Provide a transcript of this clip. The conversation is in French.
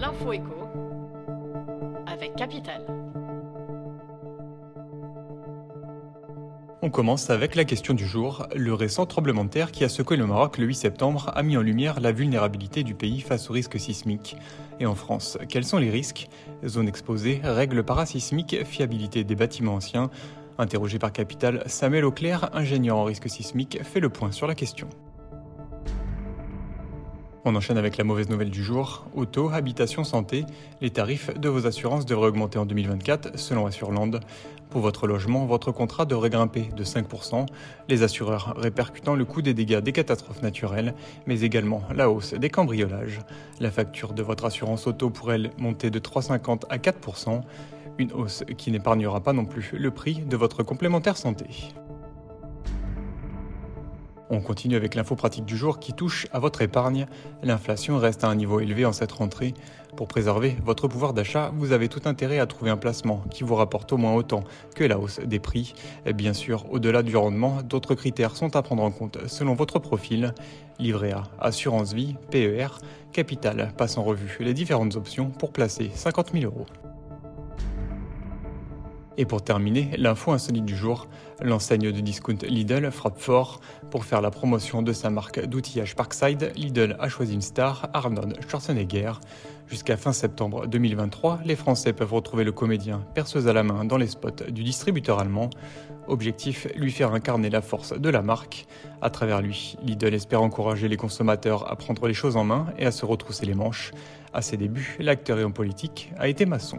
L'info écho avec Capital. On commence avec la question du jour. Le récent tremblement de terre qui a secoué le Maroc le 8 septembre a mis en lumière la vulnérabilité du pays face aux risques sismiques. Et en France, quels sont les risques? Zone exposée, règles parasismiques, fiabilité des bâtiments anciens. Interrogé par Capital, Samuel Auclair, ingénieur en risque sismique, fait le point sur la question. On enchaîne avec la mauvaise nouvelle du jour. Auto, habitation, santé. Les tarifs de vos assurances devraient augmenter en 2024 selon Assurland. Pour votre logement, votre contrat devrait grimper de 5%, les assureurs répercutant le coût des dégâts des catastrophes naturelles, mais également la hausse des cambriolages. La facture de votre assurance auto pourrait monter de 3,50 à 4%, une hausse qui n'épargnera pas non plus le prix de votre complémentaire santé. On continue avec l'info pratique du jour qui touche à votre épargne. L'inflation reste à un niveau élevé en cette rentrée. Pour préserver votre pouvoir d'achat, vous avez tout intérêt à trouver un placement qui vous rapporte au moins autant que la hausse des prix. Bien sûr, au-delà du rendement, d'autres critères sont à prendre en compte selon votre profil. Livret A, assurance vie, PER, capital passe en revue les différentes options pour placer 50 000 euros. Et pour terminer, l'info insolite du jour, l'enseigne de discount Lidl frappe fort. Pour faire la promotion de sa marque d'outillage Parkside, Lidl a choisi une star, Arnold Schwarzenegger. Jusqu'à fin septembre 2023, les Français peuvent retrouver le comédien perceuse à la main dans les spots du distributeur allemand. Objectif, lui faire incarner la force de la marque. À travers lui, Lidl espère encourager les consommateurs à prendre les choses en main et à se retrousser les manches. À ses débuts, l'acteur et homme politique a été maçon.